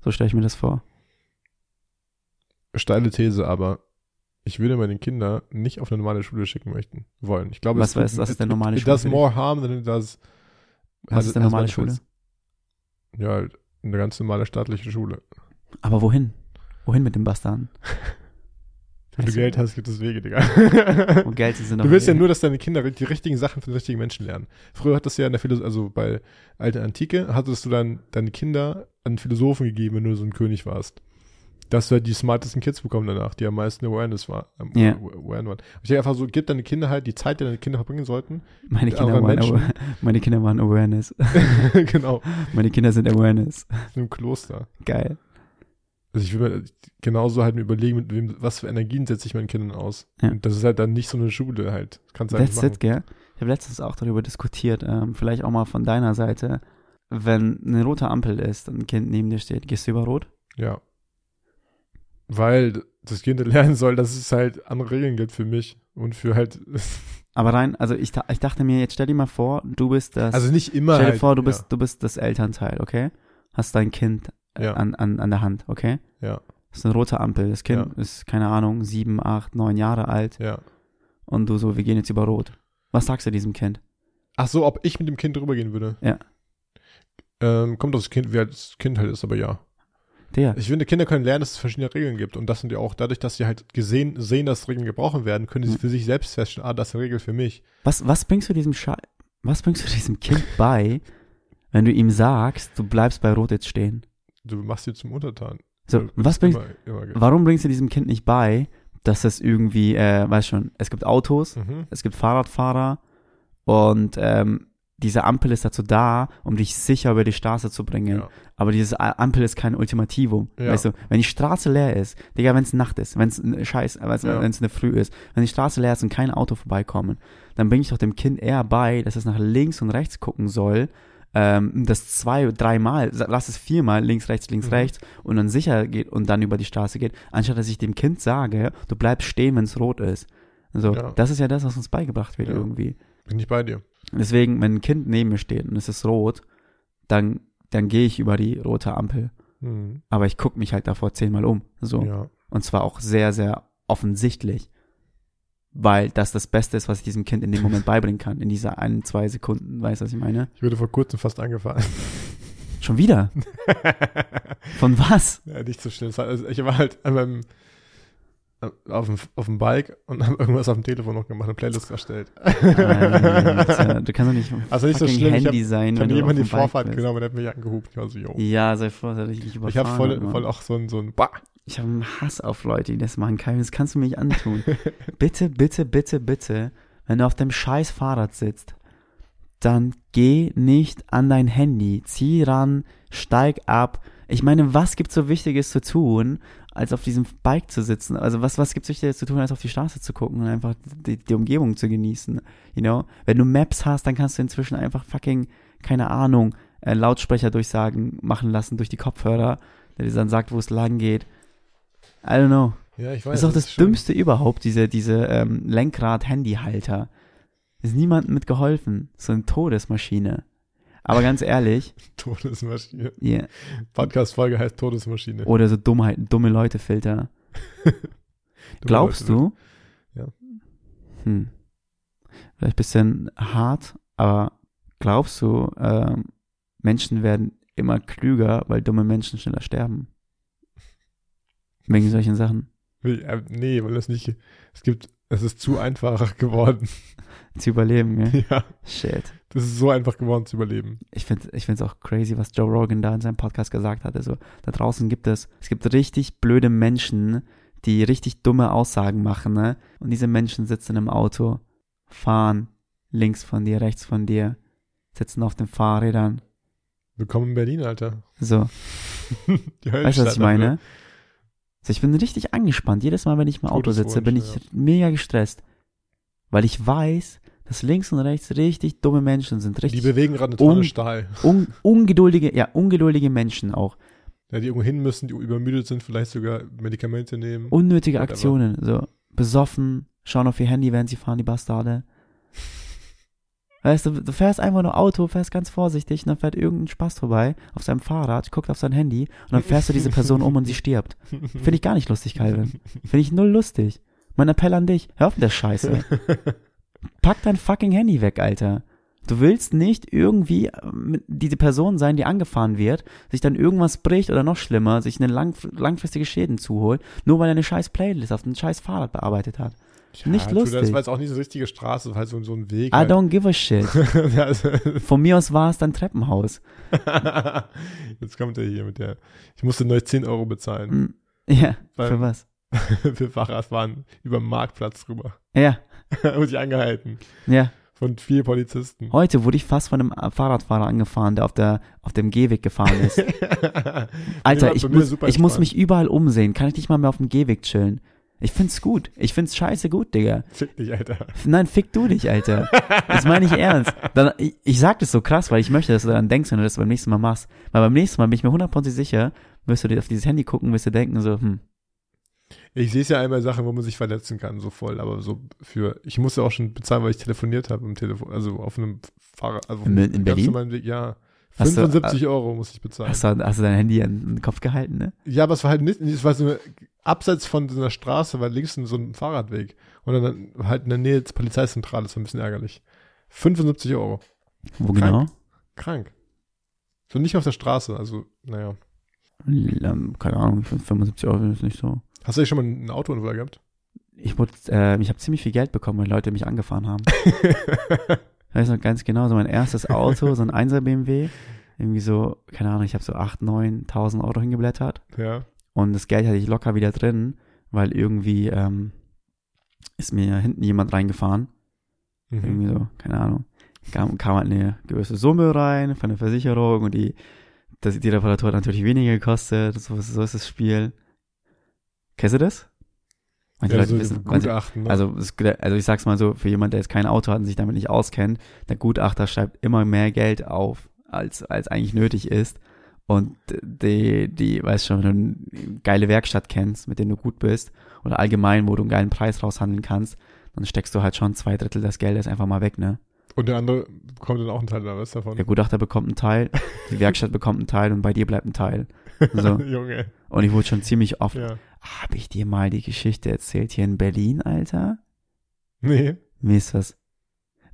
So stelle ich mir das vor. Steile These, aber ich würde meine Kinder nicht auf eine normale Schule schicken möchten wollen. Ich glaube, Was es ist- was ist denn normale Schule It does für dich? more harm than it does. Was ist denn normale Schule? benefits. Ja, halt eine ganz normale staatliche Schule. Aber wohin? Wohin mit dem Bastarden? Wenn du Also- Geld hast, gibt es Wege, Digga. Und Geld sind Du willst ja nur, dass deine Kinder die richtigen Sachen von den richtigen Menschen lernen. Früher hattest du ja in der Philosophie, also bei alter Antike, hattest du dann deine Kinder an Philosophen gegeben, wenn du so ein König warst. Dass halt die smartesten Kids bekommen danach, die am meisten Awareness war, ähm, aware waren. Ich denke einfach so, gib deine Kinder halt die Zeit, die deine Kinder verbringen sollten. Meine Kinder, waren. Awa- meine Kinder waren Awareness. genau. Meine Kinder sind Awareness. Im Kloster. Geil. Also ich will mir genauso halt mir überlegen, mit wem, was für Energien setze ich meinen Kindern aus. Ja. Und das ist halt dann nicht so eine Schule halt. Das kannst du halt That's machen. it, gell? Ich habe letztens auch darüber diskutiert, ähm, vielleicht auch mal von deiner Seite. Wenn eine rote Ampel ist und ein Kind neben dir steht, gehst du über Rot? Ja. Weil das Kind lernen soll, dass es halt andere Regeln gibt für mich und für halt. Aber rein, also ich, ich dachte mir, jetzt stell dir mal vor, du bist das. Also nicht immer. stell dir halt, vor, du ja. bist, du bist das Elternteil, okay? Hast dein Kind äh, Ja. an, an, an der Hand, okay? Ja. Das ist eine rote Ampel. Das Kind Ja. ist, keine Ahnung, sieben, acht, neun Jahre alt Ja. und du so, wir gehen jetzt über Rot. Was sagst du diesem Kind? Ach so, ob ich mit dem Kind drüber gehen würde? Ja. Ähm, kommt das Kind, wie alt das Kind halt ist, aber ja. Der. Ich finde, Kinder können lernen, dass es verschiedene Regeln gibt. Und das sind ja auch dadurch, dass sie halt gesehen, sehen, dass Regeln gebrochen werden, können sie Mhm. für sich selbst feststellen, ah, das ist eine Regel für mich. Was, was bringst du diesem Sche was bringst du diesem Kind bei, wenn du ihm sagst, du bleibst bei Rot jetzt stehen? Du machst sie zum Untertan. So, Du was bringst, immer, immer warum bringst du diesem Kind nicht bei, dass es irgendwie, äh, weißt schon, es gibt Autos, mhm. es gibt Fahrradfahrer und ähm, diese Ampel ist dazu da, um dich sicher über die Straße zu bringen. Ja. Aber diese Ampel ist kein Ultimativum. Ja. Weißt du, wenn die Straße leer ist, Digga, wenn es Nacht ist, wenn es scheiß, Ja. wenn es eine Früh ist, wenn die Straße leer ist und kein Auto vorbeikommen, dann bringe ich doch dem Kind eher bei, dass es nach links und rechts gucken soll, ähm, das zwei, dreimal, lass es viermal links, rechts, links, Mhm. rechts und dann sicher geht und dann über die Straße geht, anstatt dass ich dem Kind sage, du bleibst stehen, wenn es rot ist. So, das ist ja das, was uns beigebracht wird irgendwie. Bin ich bei dir. Deswegen, wenn ein Kind neben mir steht und es ist rot, dann, dann gehe ich über die rote Ampel. Mhm. Aber ich gucke mich halt davor zehnmal um. So. Ja. Und zwar auch sehr, sehr offensichtlich. weil das das Beste ist, was ich diesem Kind in dem Moment beibringen kann, in dieser ein, zwei Sekunden. Weißt du, was ich meine? Ich wurde vor kurzem fast angefahren. Schon wieder? Von was? ja, nicht so schnell. Also ich war halt an meinem, auf dem, auf dem Bike und habe irgendwas auf dem Telefon noch gemacht, eine Playlist erstellt. Alter, du kannst doch nicht Also nicht so schlimm, ich Handy hab- sein, Ich wenn habe jemand die Vorfahrt bist. genommen und hat mich angehupt. Ich war so, yo. Ja, sei dass ich überfahren Ich habe voll, Mann. voll auch so ein, so ein bah. Ich habe einen Hass auf Leute, die das machen. Kai, das kannst du mir nicht antun. bitte, bitte, bitte, bitte, wenn du auf dem scheiß Fahrrad sitzt, dann geh nicht an dein Handy. Zieh ran, steig ab. Ich meine, was gibt's so Wichtiges zu tun, als auf diesem Bike zu sitzen? Also was, was gibt's Wichtiges zu tun, als auf die Straße zu gucken und einfach die, die Umgebung zu genießen? You know? Wenn du Maps hast, dann kannst du inzwischen einfach fucking, keine Ahnung, äh, Lautsprecherdurchsagen machen lassen durch die Kopfhörer, der dir dann sagt, wo es lang geht. I don't know. Ja, ich weiß. Das ist auch das schon- Dümmste überhaupt, diese, diese ähm, Lenkrad-Handyhalter. Ist niemandem mit geholfen. So eine Todesmaschine. Aber ganz ehrlich, Todesmaschine. yeah. Podcast-Folge heißt Todesmaschine. oder so Dummheit, dumme Leute-Filter. Glaubst du? Ja. Hm. Vielleicht ein bisschen hart, aber glaubst du, ähm, Menschen werden immer klüger, weil dumme Menschen schneller sterben? Wegen solchen Sachen. Äh, nee, weil das nicht. Es gibt. Es ist zu einfach geworden. Zu überleben, gell? ja. Shit. Das ist so einfach geworden zu überleben. ich finde ich find's auch crazy, was Joe Rogan da in seinem Podcast gesagt hat. Also da draußen gibt es, es gibt richtig blöde Menschen, die richtig dumme Aussagen machen, ne? Und diese Menschen sitzen im Auto, fahren links von dir, rechts von dir, sitzen auf den Fahrrädern. Willkommen in Berlin, Alter. So, weißt du, was ich meine? Also ich bin richtig angespannt. Jedes Mal, wenn ich im Auto sitze, bin ich Todeswunsch, mega gestresst. Weil ich weiß, dass links und rechts richtig dumme Menschen sind. dafür. Die Richtig bewegen gerade eine Tonne Un- Stahl. un ungeduldige, ja, ungeduldige Menschen auch. Ja, die irgendwo hin müssen, die übermüdet sind, vielleicht sogar Medikamente nehmen. Unnötige. Aktionen, so besoffen, schauen auf ihr Handy, während sie fahren, die Bastarde. Weißt du, du fährst einfach nur Auto, fährst ganz vorsichtig und dann fährt irgendein Spaß vorbei auf seinem Fahrrad, guckt auf sein Handy und dann fährst du diese Person um und sie stirbt. Finde ich gar nicht lustig, Calvin. Finde ich null lustig. Mein Appell an dich, hör auf mit der Scheiße. Pack dein fucking Handy weg, Alter. Du willst nicht irgendwie äh, mit diese Person sein, die angefahren wird, sich dann irgendwas bricht oder noch schlimmer, sich eine lang, langfristige Schäden zuholt, nur weil er eine scheiß Playlist auf ein scheiß Fahrrad bearbeitet hat. Nicht du, lustig. Das war jetzt auch nicht so eine richtige Straße, das war halt so, so ein Weg. I halt. don't give a shit. ja, also, Von mir aus war es dann Treppenhaus. jetzt kommt er hier mit der. Ich musste neu 10 Euro bezahlen Hm, Ja, Weil- für was? für Fahrradfahren über den Marktplatz rüber. Ja, Wurde ich angehalten. ja. Von vier Polizisten. Heute wurde ich fast von einem Fahrradfahrer angefahren, der auf, der, auf dem Gehweg gefahren ist. Alter, ich muss, ich muss mich überall umsehen. Kann ich nicht mal mehr auf dem Gehweg chillen? Ich find's gut. Ich find's scheiße gut, Digga. Fick dich, Alter. Nein, fick du dich, Alter. Das meine ich ernst. Dann, ich, ich sag das so krass, weil ich möchte, dass du daran denkst, wenn du das beim nächsten Mal machst. Weil beim nächsten Mal bin ich mir hundertprozentig sicher, wirst du dir auf dieses Handy gucken, wirst du denken so, hm, Ich sehe es ja einmal Sachen, wo man sich verletzen kann, so voll, aber so für, ich musste auch schon bezahlen, weil ich telefoniert habe im Telefon, also auf einem Fahrrad, also auf In- in Berlin? Weg, ja. Hast du- 75 Euro muss ich bezahlen. hast du, hast du dein Handy an den Kopf gehalten, ne? Ja, aber es war halt nicht, es war so eine, abseits von so einer Straße, war links so ein Fahrradweg. Und dann halt in der Nähe der Polizeizentrale, das war ein bisschen ärgerlich. 75 Euro. Wo Krank. genau? Krank. So nicht auf der Straße, also, naja. Ähm, keine Ahnung, ich find 75 Euro ist nicht so. Hast du eigentlich schon mal einen Autounfall gehabt? Ich wurde, äh, ich habe ziemlich viel Geld bekommen, weil Leute mich angefahren haben. Ich weiß noch ganz genau, so mein erstes Auto, so ein 1er BMW, irgendwie so, keine Ahnung, ich habe so 8.000, 9.000 Euro hingeblättert ja. und das Geld hatte ich locker wieder drin, weil irgendwie ähm, ist mir hinten jemand reingefahren, Mhm. irgendwie so, keine Ahnung, kam, kam halt eine gewisse Summe rein von der Versicherung und die, das, die Reparatur hat natürlich weniger gekostet, so, so ist das Spiel. Kennst du das? Manche Ja, Leute so wissen, manche, Gutachten, ne? also, also ich sag's mal so, für jemand, der jetzt kein Auto hat und sich damit nicht auskennt, der Gutachter schreibt immer mehr Geld auf, als, als eigentlich nötig ist. Und die, die, weißt schon, wenn du eine geile Werkstatt kennst, mit der du gut bist, oder allgemein, wo du einen geilen Preis raushandeln kannst, dann steckst du halt schon zwei Drittel des Geldes einfach mal weg, ne? Und der andere bekommt dann auch einen Teil der Rest davon. Der Gutachter bekommt einen Teil, die Werkstatt bekommt einen Teil und bei dir bleibt ein Teil. So. Junge. Und ich wurde schon ziemlich oft, Ja. Habe ich dir mal die Geschichte erzählt hier in Berlin, Alter? Nee. Mir ist was,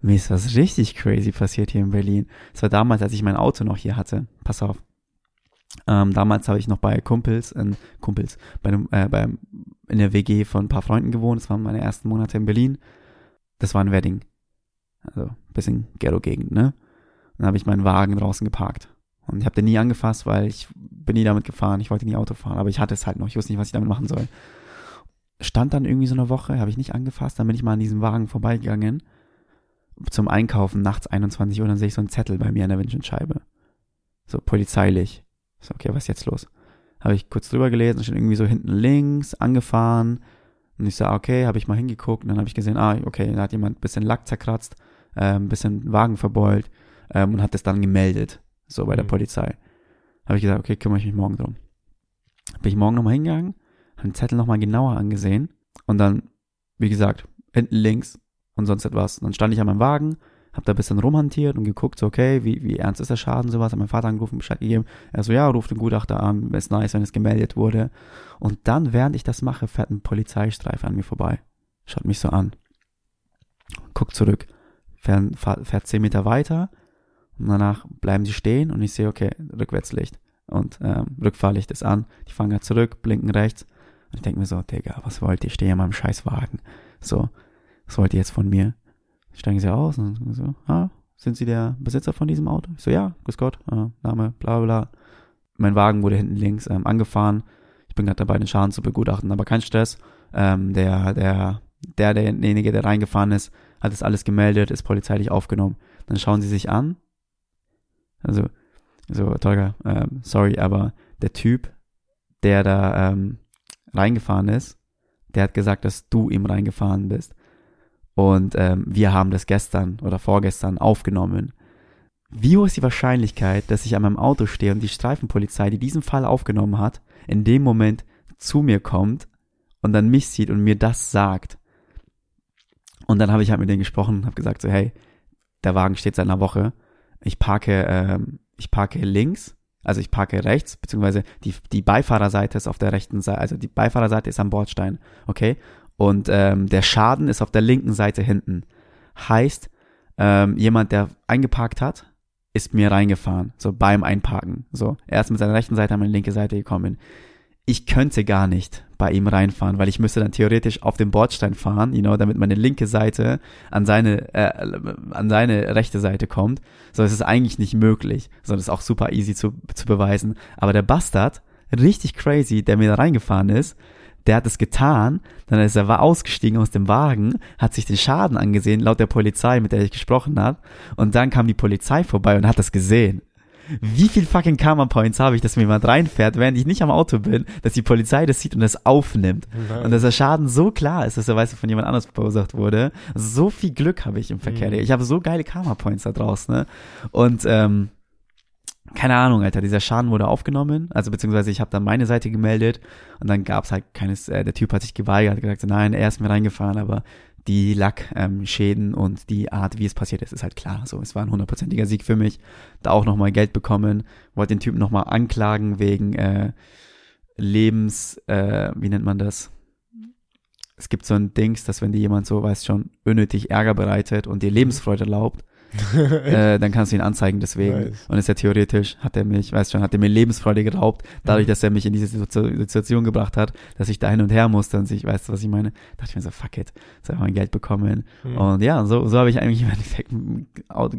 mir ist was richtig crazy passiert hier in Berlin. Es war damals, als ich mein Auto noch hier hatte. Pass auf. Ähm, damals habe ich noch bei Kumpels, äh, Kumpels, bei einem, äh, bei, in der WG von ein paar Freunden gewohnt. Das waren meine ersten Monate in Berlin. Das war ein Wedding. Also, bisschen Ghetto-Gegend, ne? Dann habe ich meinen Wagen draußen geparkt. Und ich habe den nie angefasst, weil ich bin nie damit gefahren. Ich wollte nie Auto fahren, aber ich hatte es halt noch. Ich wusste nicht, was ich damit machen soll. Stand dann irgendwie so eine Woche, habe ich nicht angefasst. Dann bin ich mal an diesem Wagen vorbeigegangen zum Einkaufen nachts 21 Uhr. Dann sehe ich so einen Zettel bei mir an der Windschutzscheibe. So polizeilich. So, okay, was ist jetzt los? Habe ich kurz drüber gelesen, steht irgendwie so hinten links, angefahren. Und ich sage, okay, habe ich mal hingeguckt. Und dann habe ich gesehen, ah, okay, da hat jemand ein bisschen Lack zerkratzt, äh, ein bisschen Wagen verbeult ähm, und hat das dann gemeldet. So bei der Mhm. Polizei. Habe ich gesagt, okay, kümmere ich mich morgen drum. Bin ich morgen nochmal hingegangen, habe den Zettel nochmal genauer angesehen und dann, wie gesagt, hinten links und sonst etwas. Dann stand ich an meinem Wagen, habe da ein bisschen rumhantiert und geguckt, so okay, wie, wie ernst ist der Schaden, sowas, habe meinen Vater angerufen, Bescheid gegeben. Er so, ja, ruft den Gutachter an, ist nice, wenn es gemeldet wurde. Und dann, während ich das mache, fährt ein Polizeistreifen an mir vorbei. Schaut mich so an. Guckt zurück. Fährt, fährt zehn Meter weiter und danach bleiben sie stehen und ich sehe, okay, Rückwärtslicht. Und ähm, Rückfahrlicht ist an. Die fahren gerade zurück, blinken rechts. Und ich denke mir so, Digga, was wollt ihr? Ich stehe in meinem Scheißwagen. So, was wollt ihr jetzt von mir? Steigen sie aus und so, ah, sind Sie der Besitzer von diesem Auto? Ich so, ja, grüß Gott, äh, Name, bla bla. Mein Wagen wurde hinten links ähm, angefahren. Ich bin gerade dabei, den Schaden zu begutachten, aber kein Stress. Ähm, der, der, der, derjenige, der reingefahren ist, hat das alles gemeldet, ist polizeilich aufgenommen. Dann schauen sie sich an. Also, so, Tolga, ähm, sorry, aber der Typ, der da ähm, reingefahren ist, der hat gesagt, dass du ihm reingefahren bist. Und ähm, wir haben das gestern oder vorgestern aufgenommen. Wie hoch ist die Wahrscheinlichkeit, dass ich an meinem Auto stehe und die Streifenpolizei, die diesen Fall aufgenommen hat, in dem Moment zu mir kommt und dann mich sieht und mir das sagt? Und dann habe ich halt mit denen gesprochen und habe gesagt so, hey, der Wagen steht seit einer Woche. Ich parke, ähm, ich parke links, also ich parke rechts, beziehungsweise die, die Beifahrerseite ist auf der rechten Seite, also die Beifahrerseite ist am Bordstein, okay? Und ähm, der Schaden ist auf der linken Seite hinten. Heißt, ähm, jemand, der eingeparkt hat, ist mir reingefahren, so beim Einparken. So, er ist mit seiner rechten Seite an meine linke Seite gekommen. Ich könnte gar nicht bei ihm reinfahren, weil ich müsste dann theoretisch auf den Bordstein fahren, you know, damit meine linke Seite an seine äh, an seine rechte Seite kommt. So, es ist eigentlich nicht möglich. So, das ist auch super easy zu, zu beweisen. Aber der Bastard, richtig crazy, der mir da reingefahren ist, der hat es getan, dann ist er war ausgestiegen aus dem Wagen, hat sich den Schaden angesehen, laut der Polizei, mit der ich gesprochen habe, und dann kam die Polizei vorbei und hat das gesehen. Wie viel fucking Karma Points habe ich, dass mir jemand reinfährt, während ich nicht am Auto bin, dass die Polizei das sieht und das aufnimmt. Und dass der Schaden so klar ist, dass er weiß, von jemand anders verursacht wurde. So viel Glück habe ich im Verkehr. Mhm. Ich habe so geile Karma Points da draußen, ne? Und ähm, keine Ahnung, Alter, dieser Schaden wurde aufgenommen, also beziehungsweise ich habe dann meine Seite gemeldet und dann gab's halt keines, äh, der Typ hat sich geweigert, hat gesagt, nein, er ist mir reingefahren, aber die Lackschäden ähm, und die Art, wie es passiert ist, ist halt klar. So, es war ein hundertprozentiger Sieg für mich. Da auch nochmal Geld bekommen, wollte den Typen nochmal anklagen wegen äh, Lebens, äh, wie nennt man das? Es gibt so ein Dings, dass wenn dir jemand so, weiß schon, unnötig Ärger bereitet und dir Lebensfreude erlaubt, äh, dann kannst du ihn anzeigen deswegen. Nice. Und ist ja theoretisch, hat er mich, weißt schon, hat er mir Lebensfreude geraubt, dadurch, dass er mich in diese Situ- Situation gebracht hat, dass ich da hin und her musste und sich, weißt du, was ich meine? dachte ich mir so, fuck it, jetzt ich mein Geld bekommen. Mhm. Und ja, so, so habe ich eigentlich im Endeffekt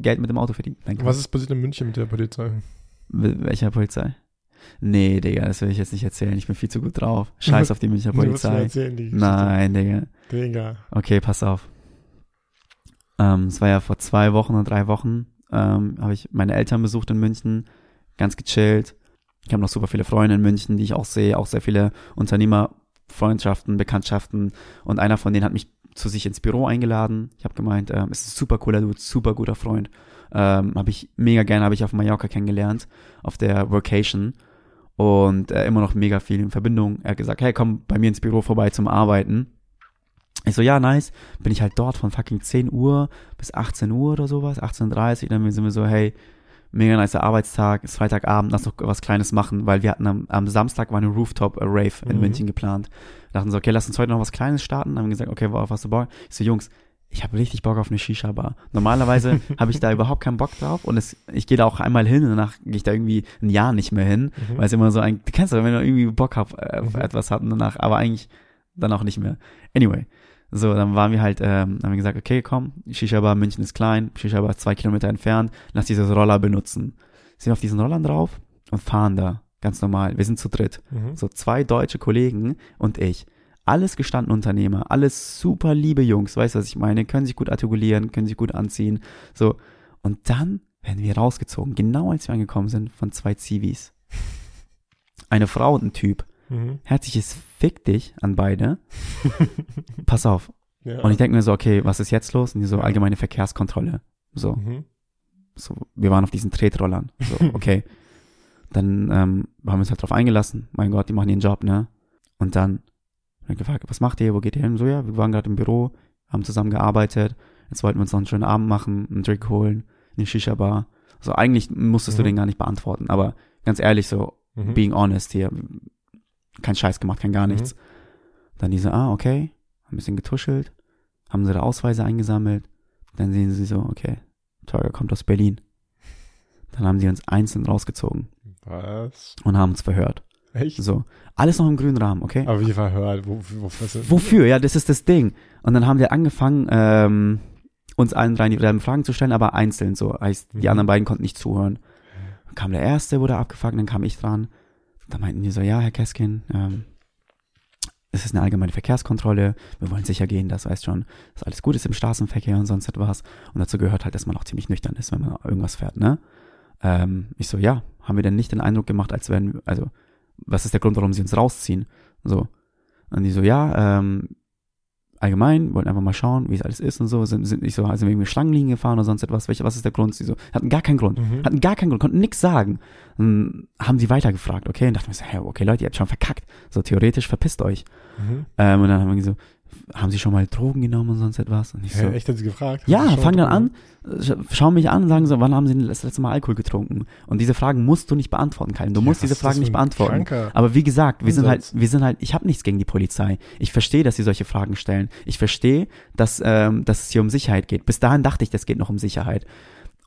Geld mit dem Auto verdient. Danke. Was ist passiert in München mit der Polizei? Mit welcher Polizei? Nee, Digga, das will ich jetzt nicht erzählen. Ich bin viel zu gut drauf. Scheiß auf die Münchner Polizei. erzählen, die. Nein, Digga. Digga. Okay, pass auf. Ähm, es war ja vor zwei Wochen oder drei Wochen, ähm, habe ich meine Eltern besucht in München, ganz gechillt. Ich habe noch super viele Freunde in München, die ich auch sehe, auch sehr viele Unternehmerfreundschaften, Bekanntschaften. Und einer von denen hat mich zu sich ins Büro eingeladen. Ich habe gemeint, ähm, es ist ein super cooler Dude, super guter Freund. Ähm, habe ich mega gerne, habe ich auf Mallorca kennengelernt, auf der Workation. Und äh, immer noch mega viel in Verbindung. Er hat gesagt, hey, komm bei mir ins Büro vorbei zum Arbeiten. Ich so, ja, nice. Bin ich halt dort von fucking 10 Uhr bis 18 Uhr oder sowas, 18.30 Dann sind wir so, hey, mega nicer Arbeitstag, ist Freitagabend, lass doch was Kleines machen, weil wir hatten am, am Samstag war eine Rooftop-Rave in Mhm. München geplant. Dachten so, okay, lass uns heute noch was Kleines starten. Dann haben wir gesagt, okay, worauf hast du Bock? Ich so, Jungs, ich habe richtig Bock auf eine Shisha-Bar. Normalerweise habe ich da überhaupt keinen Bock drauf und es, ich gehe da auch einmal hin und danach gehe ich da irgendwie ein Jahr nicht mehr hin, Mhm. weil es immer so ein, du kennst das, wenn du irgendwie Bock auf, äh, auf Mhm. etwas hat und danach, aber eigentlich dann auch nicht mehr. Anyway, so, dann waren wir halt, ähm, haben wir gesagt, okay, komm, Shisha-Bar München ist klein, Shisha-Bar ist zwei Kilometer entfernt, lass dieses Roller benutzen. Sind auf diesen Rollern drauf und fahren da, ganz normal. Wir sind zu dritt. Mhm. So zwei deutsche Kollegen und ich. Alles gestandene Unternehmer, alles super liebe Jungs, weißt du, was ich meine? Können sich gut artikulieren, können sich gut anziehen. So. Und dann werden wir rausgezogen, genau als wir angekommen sind, von zwei Zivis. Eine Frau und ein Typ. Mhm. Herzliches Fick dich an beide. Pass auf. Ja. Und ich denke mir so, okay, was ist jetzt los? Und die so allgemeine Verkehrskontrolle. So, Mhm. so, wir waren auf diesen Tretrollern. So, okay. dann ähm, haben wir uns halt drauf eingelassen. Mein Gott, die machen ihren Job, ne? Und dann wir gefragt, was macht ihr? Wo geht ihr hin? So, ja, wir waren gerade im Büro, haben zusammen gearbeitet. Jetzt wollten wir uns noch einen schönen Abend machen, einen Drink holen, eine Shisha-Bar. So, eigentlich musstest du Mhm. den gar nicht beantworten. Aber ganz ehrlich, so, Mhm. being honest hier, kein Scheiß gemacht, kein gar Mhm. nichts. Dann diese, ah, okay, ein bisschen getuschelt, haben sie ihre Ausweise eingesammelt. Dann sehen sie so, okay, Teuer kommt aus Berlin. Dann haben sie uns einzeln rausgezogen Was? und haben uns verhört. Echt? So, alles noch im grünen Rahmen, okay? Aber wie verhört? Wo, wo? Wofür? Ja, das ist das Ding. Und dann haben wir angefangen, ähm, uns allen drei dieselben Fragen zu stellen, aber einzeln so. Heißt, die Mhm. anderen beiden konnten nicht zuhören. Dann kam der erste, wurde abgefangen, dann kam ich dran. Dann meinten die so, ja, Herr Keskin, ähm, es ist eine allgemeine Verkehrskontrolle. Wir wollen sicher gehen, dass, weißt schon, dass alles gut ist im Straßenverkehr und sonst etwas. Und dazu gehört halt, dass man auch ziemlich nüchtern ist, wenn man irgendwas fährt, ne? Ähm, ich so, ja, haben wir denn nicht den Eindruck gemacht, als wären, also, was ist der Grund, warum sie uns rausziehen? So. Und die so, ja, ähm, allgemein, wollten einfach mal schauen, wie es alles ist und so. Sind, sind nicht so, sind wir irgendwie Schlangenlinien gefahren oder sonst etwas? Welche, was ist der Grund? Sie so, hatten gar keinen Grund. Mhm. Hatten gar keinen Grund, konnten nichts sagen. Dann haben sie weitergefragt, okay? Und dachten wir so, hey, okay, Leute, ihr habt schon verkackt. So, theoretisch verpisst euch. Mhm. Ähm, und dann haben wir so, haben sie schon mal Drogen genommen und sonst etwas? Und ich so, Hä, echt, hat sie gefragt? Ja, fangen dann an, sch- schauen mich an und sagen so, wann haben sie das letzte Mal Alkohol getrunken? Und diese Fragen musst du nicht beantworten, Kalin. Du Ja, musst diese Fragen nicht beantworten. kranker Aber wie gesagt, wir sind halt, wir sind halt, ich habe nichts gegen die Polizei. Ich verstehe, dass sie solche Fragen stellen. Ich verstehe, dass, ähm, dass es hier um Sicherheit geht. Bis dahin dachte ich, das geht noch um Sicherheit.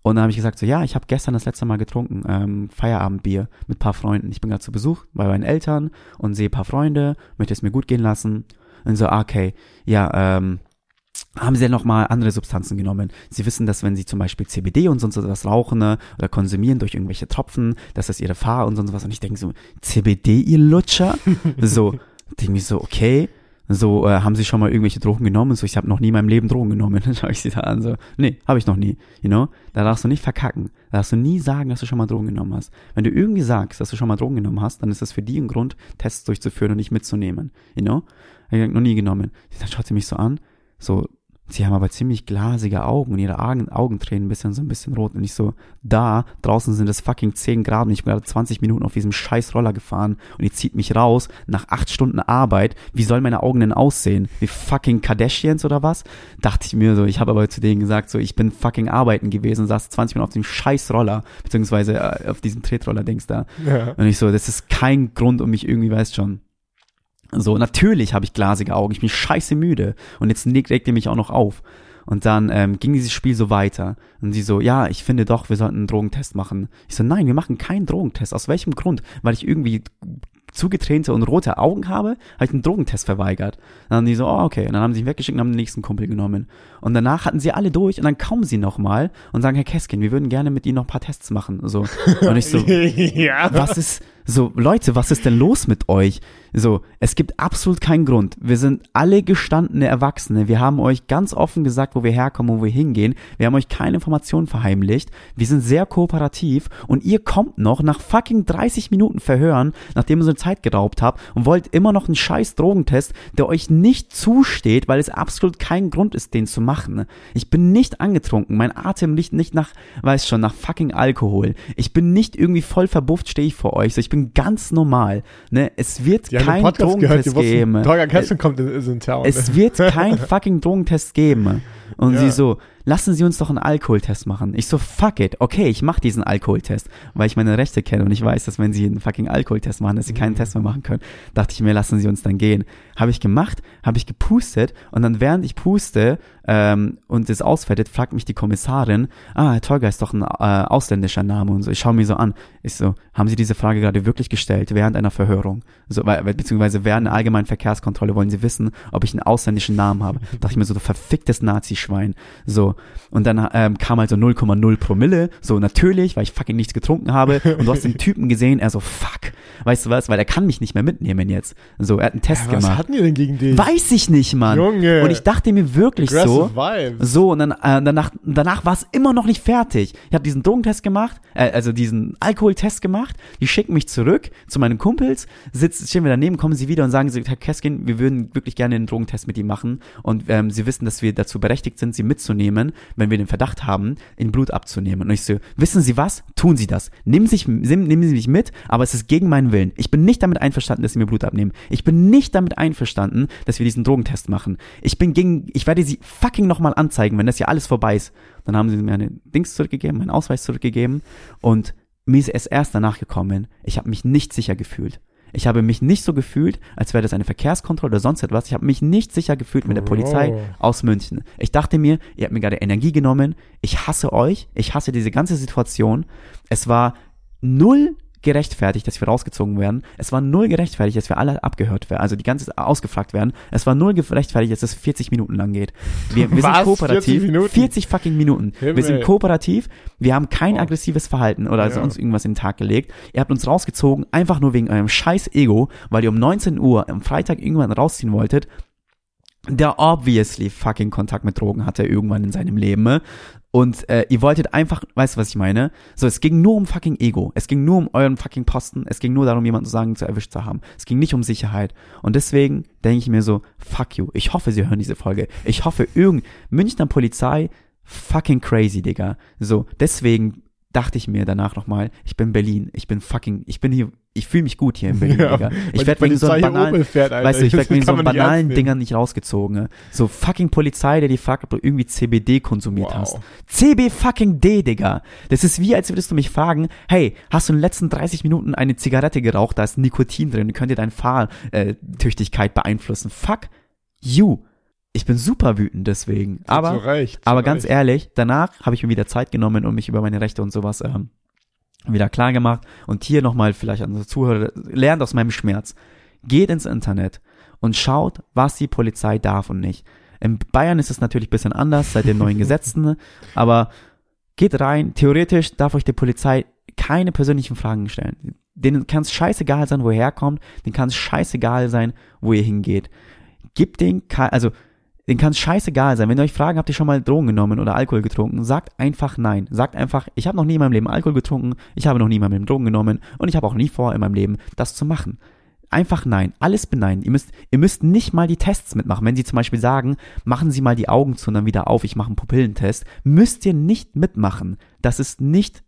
Und dann habe ich gesagt, so ja, ich habe gestern das letzte Mal getrunken, ähm, Feierabendbier mit paar Freunden. Ich bin gerade zu Besuch bei meinen Eltern und sehe paar Freunde, möchte es mir gut gehen lassen. Und so, ah, okay, ja, ähm, haben sie denn noch mal andere Substanzen genommen? Sie wissen, dass wenn sie zum Beispiel CBD und sonst was rauchen ne, oder konsumieren durch irgendwelche Tropfen, dass das ihre Fahr und sonst was. Und ich denke so, CBD, ihr Lutscher? so, denke ich so, okay. So, äh, haben sie schon mal irgendwelche Drogen genommen? So, ich habe noch nie in meinem Leben Drogen genommen. Dann schaue ich sie da an, so, nee, habe ich noch nie. You know? Da darfst du nicht verkacken. Da darfst du nie sagen, dass du schon mal Drogen genommen hast. Wenn du irgendwie sagst, dass du schon mal Drogen genommen hast, dann ist das für die ein Grund, Tests durchzuführen und nicht mitzunehmen. You know? Ich noch nie genommen. Dann schaut sie mich so an, so, sie haben aber ziemlich glasige Augen und ihre Augen, tränen ein bisschen so ein bisschen rot und ich so, da, draußen sind es fucking 10 Grad und ich bin gerade 20 Minuten auf diesem scheiß Roller gefahren und die zieht mich raus nach 8 Stunden Arbeit. Wie sollen meine Augen denn aussehen? Wie fucking Kardashians oder was? Dachte ich mir so, ich habe aber zu denen gesagt, so, ich bin fucking arbeiten gewesen und saß 20 Minuten auf dem scheiß Roller, beziehungsweise äh, auf diesem Tretroller-Dings da. Ja. Und ich so, das ist kein Grund, um mich irgendwie, weißt schon. So, natürlich habe ich glasige Augen, ich bin scheiße müde. Und jetzt regt regt ihr mich auch noch auf. Und dann ähm, ging dieses Spiel so weiter. Und sie so, ja, ich finde doch, wir sollten einen Drogentest machen. Ich so, nein, wir machen keinen Drogentest. Aus welchem Grund? Weil ich irgendwie zugetränte und rote Augen habe, habe ich einen Drogentest verweigert. Dann haben die so, oh, okay. Und dann haben sie ihn weggeschickt und haben den nächsten Kumpel genommen. Und danach hatten sie alle durch und dann kommen sie nochmal und sagen, Herr Keskin, wir würden gerne mit Ihnen noch ein paar Tests machen. So. Und ich so, ja. was ist so, Leute, was ist denn los mit euch? So, es gibt absolut keinen Grund. Wir sind alle gestandene Erwachsene. Wir haben euch ganz offen gesagt, wo wir herkommen, wo wir hingehen. Wir haben euch keine Informationen verheimlicht. Wir sind sehr kooperativ und ihr kommt noch nach fucking 30 Minuten Verhören, nachdem ihr unsere Zeit geraubt habt und wollt immer noch einen scheiß Drogentest, der euch nicht zusteht, weil es absolut kein Grund ist, den zu machen. Ich bin nicht angetrunken. Mein Atem riecht nicht nach, weiß schon, nach fucking Alkohol. Ich bin nicht irgendwie voll verbufft, stehe ich vor euch. So, ich bin ganz normal. Ne? Es wird Die kein gehört, Drogentest geben. Tolga Kessel kommt in, in Town. Es wird kein fucking Drogentest geben. Und Ja. sie so, lassen Sie uns doch einen Alkoholtest machen. Ich so, fuck it, okay, ich mache diesen Alkoholtest, weil ich meine Rechte kenne und ich weiß, dass wenn Sie einen fucking Alkoholtest machen, dass Sie keinen. Test mehr machen können. Dachte ich mir, lassen Sie uns dann gehen. Habe ich gemacht, habe ich gepustet und dann während ich puste ähm, und es ausfällt, fragt mich die Kommissarin, ah, Herr Tolga ist doch ein äh, ausländischer Name und so. Ich schaue mir so an. Ich so, haben Sie diese Frage gerade wirklich gestellt während einer Verhörung? So, weil- beziehungsweise während einer allgemeinen Verkehrskontrolle wollen Sie wissen, ob ich einen ausländischen Namen habe. Dachte ich mir so, du verficktes Nazi-Schwein. So. Und dann ähm, kam halt so 0,0 Promille. So, natürlich, weil ich fucking nichts getrunken habe. Und du hast den Typen gesehen, er so, fuck. Weißt du was? Weil er kann mich nicht mehr mitnehmen jetzt. So, er hat einen Test Ja, was gemacht. hatten die denn gegen dich? Weiß ich nicht, Mann. Junge. Und ich dachte mir wirklich so, Vibes. so, und dann, äh, danach, danach war es immer noch nicht fertig. Ich habe diesen Drogentest gemacht, äh, also diesen Alkoholtest gemacht. Die schicken mich zurück zu meinen Kumpels, sitzen, stehen wir daneben, kommen sie wieder und sagen, so, Herr Keskin, wir würden wirklich gerne einen Drogentest mit ihm machen. Und ähm, sie wissen, dass wir dazu berechtigt sind, sie mitzunehmen, wenn wir den Verdacht haben, in Blut abzunehmen. Und ich so, wissen Sie was? Tun Sie das. Nehmen Sie, nehmen, Sie mich mit, aber es ist gegen meinen Willen. Ich bin nicht damit einverstanden, dass Sie mir Blut abnehmen. Ich bin nicht damit einverstanden, dass wir diesen Drogentest machen. Ich bin gegen, ich werde Sie fucking nochmal anzeigen, wenn das hier alles vorbei ist. Dann haben sie mir eine Dings zurückgegeben, meinen Ausweis zurückgegeben und mir ist erst danach gekommen, ich habe mich nicht sicher gefühlt. Ich habe mich nicht so gefühlt, als wäre das eine Verkehrskontrolle oder sonst etwas. Ich habe mich nicht sicher gefühlt mit der Polizei Bro. aus München. Ich dachte mir, ihr habt mir gerade Energie genommen. Ich hasse euch. Ich hasse diese ganze Situation. Es war null gerechtfertigt, dass wir rausgezogen werden. Es war null gerechtfertigt, dass wir alle abgehört werden, also die ganze ausgefragt werden. Es war null gerechtfertigt, dass es 40 Minuten lang geht. Wir, wir sind kooperativ. 40 Minuten? 40 fucking Minuten. Wir Himmel. sind kooperativ. Wir haben kein Oh. aggressives Verhalten oder Ja. sonst irgendwas in den Tag gelegt. Ihr habt uns rausgezogen, einfach nur wegen eurem scheiß Ego, weil ihr um 19 Uhr am Freitag irgendwann rausziehen wolltet, der obviously fucking Kontakt mit Drogen hatte irgendwann in seinem Leben. Und äh, ihr wolltet einfach, weißt du, was ich meine? So, es ging nur um fucking Ego. Es ging nur um euren fucking Posten. Es ging nur darum, jemanden zu sagen, zu erwischt zu haben. Es ging nicht um Sicherheit. Und deswegen denke ich mir so, fuck you. Ich hoffe, sie hören diese Folge. Ich hoffe, irgend Münchner Polizei, fucking crazy, Digga. So, deswegen dachte ich mir danach nochmal, ich bin Berlin. Ich bin fucking, ich bin hier, ich fühle mich gut hier in Berlin, Ja, Digga. Ich werde wegen so einem banalen, fährt. Weißt du, ich werde wegen so nicht banalen nehmen. Dingern nicht rausgezogen. ne? So fucking Polizei, der die fragt, ob du irgendwie CBD konsumiert Wow. hast. CB fucking D, Digga. Das ist wie, als würdest du mich fragen, hey, hast du in den letzten 30 Minuten eine Zigarette geraucht, da ist Nikotin drin, könnte deine Fahrtüchtigkeit beeinflussen. Fuck you. Ich bin super wütend deswegen. Zu Aber, Recht, zu aber ganz Recht. ehrlich, danach habe ich mir wieder Zeit genommen und mich über meine Rechte und sowas ähm, wieder klar gemacht. Und hier nochmal vielleicht an unsere Zuhörer, lernt aus meinem Schmerz. Geht ins Internet und schaut, was die Polizei darf und nicht. In Bayern ist es natürlich ein bisschen anders seit den neuen Gesetzen, aber geht rein. Theoretisch darf euch die Polizei keine persönlichen Fragen stellen. Denen kann es scheißegal sein, wo ihr herkommt. Denen kann es scheißegal sein, wo ihr hingeht. Gibt den, also denen kann es scheißegal sein. Wenn ihr euch fragen, habt ihr schon mal Drogen genommen oder Alkohol getrunken, sagt einfach nein. Sagt einfach, ich habe noch nie in meinem Leben Alkohol getrunken, ich habe noch nie in meinem Leben Drogen genommen und ich habe auch nie vor, in meinem Leben das zu machen. Einfach nein, alles beneiden. Ihr müsst, ihr müsst nicht mal die Tests mitmachen. Wenn sie zum Beispiel sagen, machen Sie mal die Augen zu und dann wieder auf, ich mache einen Pupillentest, müsst ihr nicht mitmachen. Das ist nicht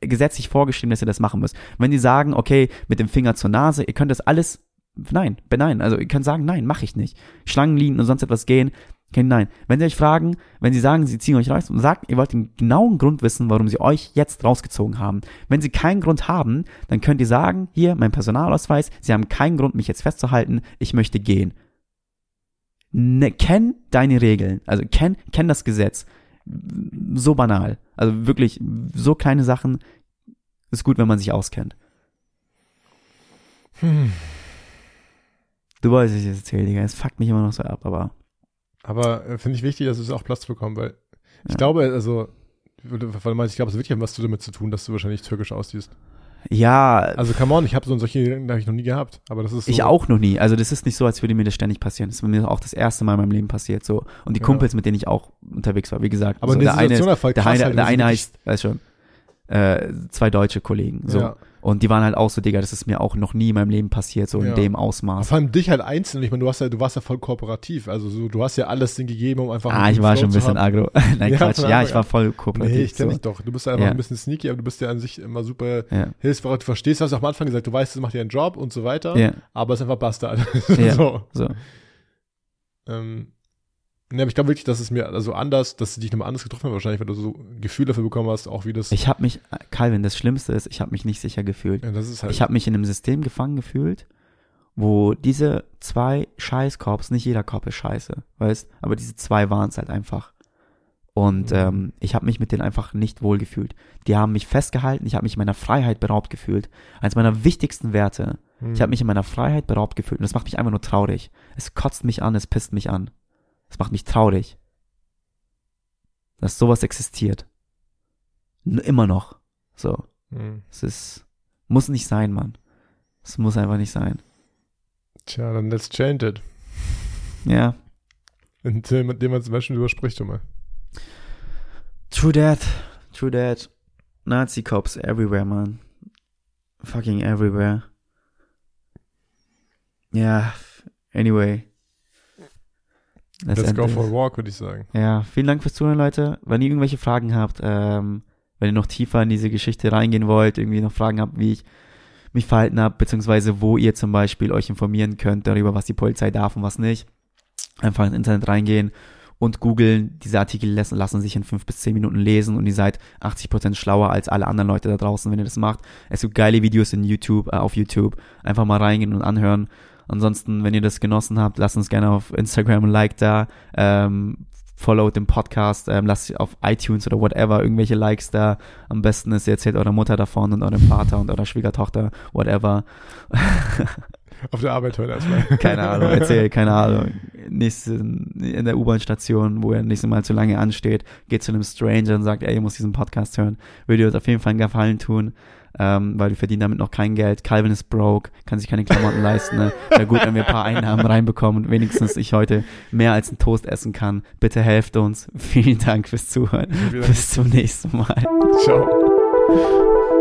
gesetzlich vorgeschrieben, dass ihr das machen müsst. Wenn die sagen, okay, mit dem Finger zur Nase, ihr könnt das alles, nein, beneiden. Also ihr könnt sagen, nein, mache ich nicht. Schlangenlinien und sonst etwas gehen, kein Nein. Wenn sie euch fragen, wenn sie sagen, sie ziehen euch raus und sagt, ihr wollt den genauen Grund wissen, warum sie euch jetzt rausgezogen haben. Wenn sie keinen Grund haben, dann könnt ihr sagen, hier, mein Personalausweis, sie haben keinen Grund, mich jetzt festzuhalten, ich möchte gehen. Ne, kenn deine Regeln, also kenn, kenn das Gesetz. So banal. Also wirklich, so kleine Sachen ist gut, wenn man sich auskennt. Hm. Du weißt, was ich jetzt erzähle, Digga. Es fuckt mich immer noch so ab, aber. Aber äh, finde ich wichtig, dass es auch Platz bekommt, weil ich Ja. glaube, also, weil ich glaube, es wird ja was damit zu tun, dass du wahrscheinlich türkisch aussiehst. Ja, Also, come on, ich habe so solche Gedanken habe ich noch nie gehabt, aber das ist so. ich auch noch nie. Also das ist nicht so, als würde mir das ständig passieren. Das ist mir auch das erste Mal in meinem Leben passiert. So und die Ja. Kumpels, mit denen ich auch unterwegs war, wie gesagt. Aber so, der eine, voll der eine, halt, der eine heißt, weiß schon, äh, zwei deutsche Kollegen. So Ja. Und die waren halt auch so, Digga, das ist mir auch noch nie in meinem Leben passiert, so Ja. in dem Aber Ausmaß. vor allem dich halt einzeln. Ich meine, du hast ja, du warst ja voll kooperativ. Also so, du hast ja alles denen gegeben, um einfach. Ah, ich war Flow schon ein bisschen agro. Nein, Ja, Quatsch. Ja, ich war voll kooperativ. Nee, ich kenne so. dich doch. Du bist ja einfach Ja. ein bisschen sneaky, aber du bist ja an sich immer super hilfsbereit. Du verstehst, hast du am Anfang gesagt, du weißt, es macht dir einen Job und so weiter. Ja, Aber es ist einfach Bastard. Ja. so. so. Ähm, Ja, aber ich glaube wirklich, dass es mir also anders, dass es dich nochmal anders getroffen hat, wahrscheinlich, weil du so ein Gefühl dafür bekommen hast, auch wie das. Ich habe mich, Calvin, das Schlimmste ist, ich habe mich nicht sicher gefühlt. ja, das ist halt. Ich habe mich in einem System gefangen gefühlt, wo diese zwei Scheißkorps, nicht jeder Korb ist scheiße, weißt, aber diese zwei waren es halt einfach. Und Mhm. ähm, ich habe mich mit denen einfach nicht wohl gefühlt. Die haben mich festgehalten, ich habe mich meiner Freiheit beraubt gefühlt. Eines meiner wichtigsten Werte. Hm. Ich habe mich in meiner Freiheit beraubt gefühlt und das macht mich einfach nur traurig. Es kotzt mich an, es pisst mich an. Es macht mich traurig. Dass sowas existiert. Immer noch. So. Hm. Es ist, muss nicht sein, Mann. Es muss einfach nicht sein. Tja, dann let's change it. Ja. Indem man zum Beispiel drüber spricht, schon mal. True that. True that. Nazi cops everywhere, man. Fucking everywhere. Ja. Anyway. Let's go for a walk, würde ich sagen. Ja, vielen Dank fürs Zuhören, Leute. Wenn ihr irgendwelche Fragen habt, ähm, wenn ihr noch tiefer in diese Geschichte reingehen wollt, irgendwie noch Fragen habt, wie ich mich verhalten habe, beziehungsweise wo ihr zum Beispiel euch informieren könnt darüber, was die Polizei darf und was nicht, einfach ins Internet reingehen und googeln. Diese Artikel lassen, lassen sich in fünf bis zehn Minuten lesen und ihr seid 80% schlauer als alle anderen Leute da draußen, wenn ihr das macht. Es gibt geile Videos in YouTube, äh, auf YouTube. Einfach mal reingehen und anhören. Ansonsten, wenn ihr das genossen habt, lasst uns gerne auf Instagram ein Like da. Ähm, followt den Podcast, ähm, lasst auf iTunes oder whatever irgendwelche Likes da. Am besten ist, ihr erzählt eurer Mutter davon und eurem Vater und eurer Schwiegertochter, whatever. Auf der Arbeit heute erstmal. keine Ahnung, erzählt, keine Ahnung. Nächste, in der U-Bahn-Station, wo er nächstes Mal zu lange ansteht, geht zu einem Stranger und sagt, ey, ihr muss diesen Podcast hören. Würde dir das auf jeden Fall einen Gefallen tun, ähm, weil wir verdienen damit noch kein Geld. Calvin ist broke, kann sich keine Klamotten leisten. Ne? Wäre gut, wenn wir ein paar Einnahmen reinbekommen und wenigstens ich heute mehr als einen Toast essen kann. Bitte helft uns. Vielen Dank fürs Zuhören. Dank. Bis zum nächsten Mal. Ciao.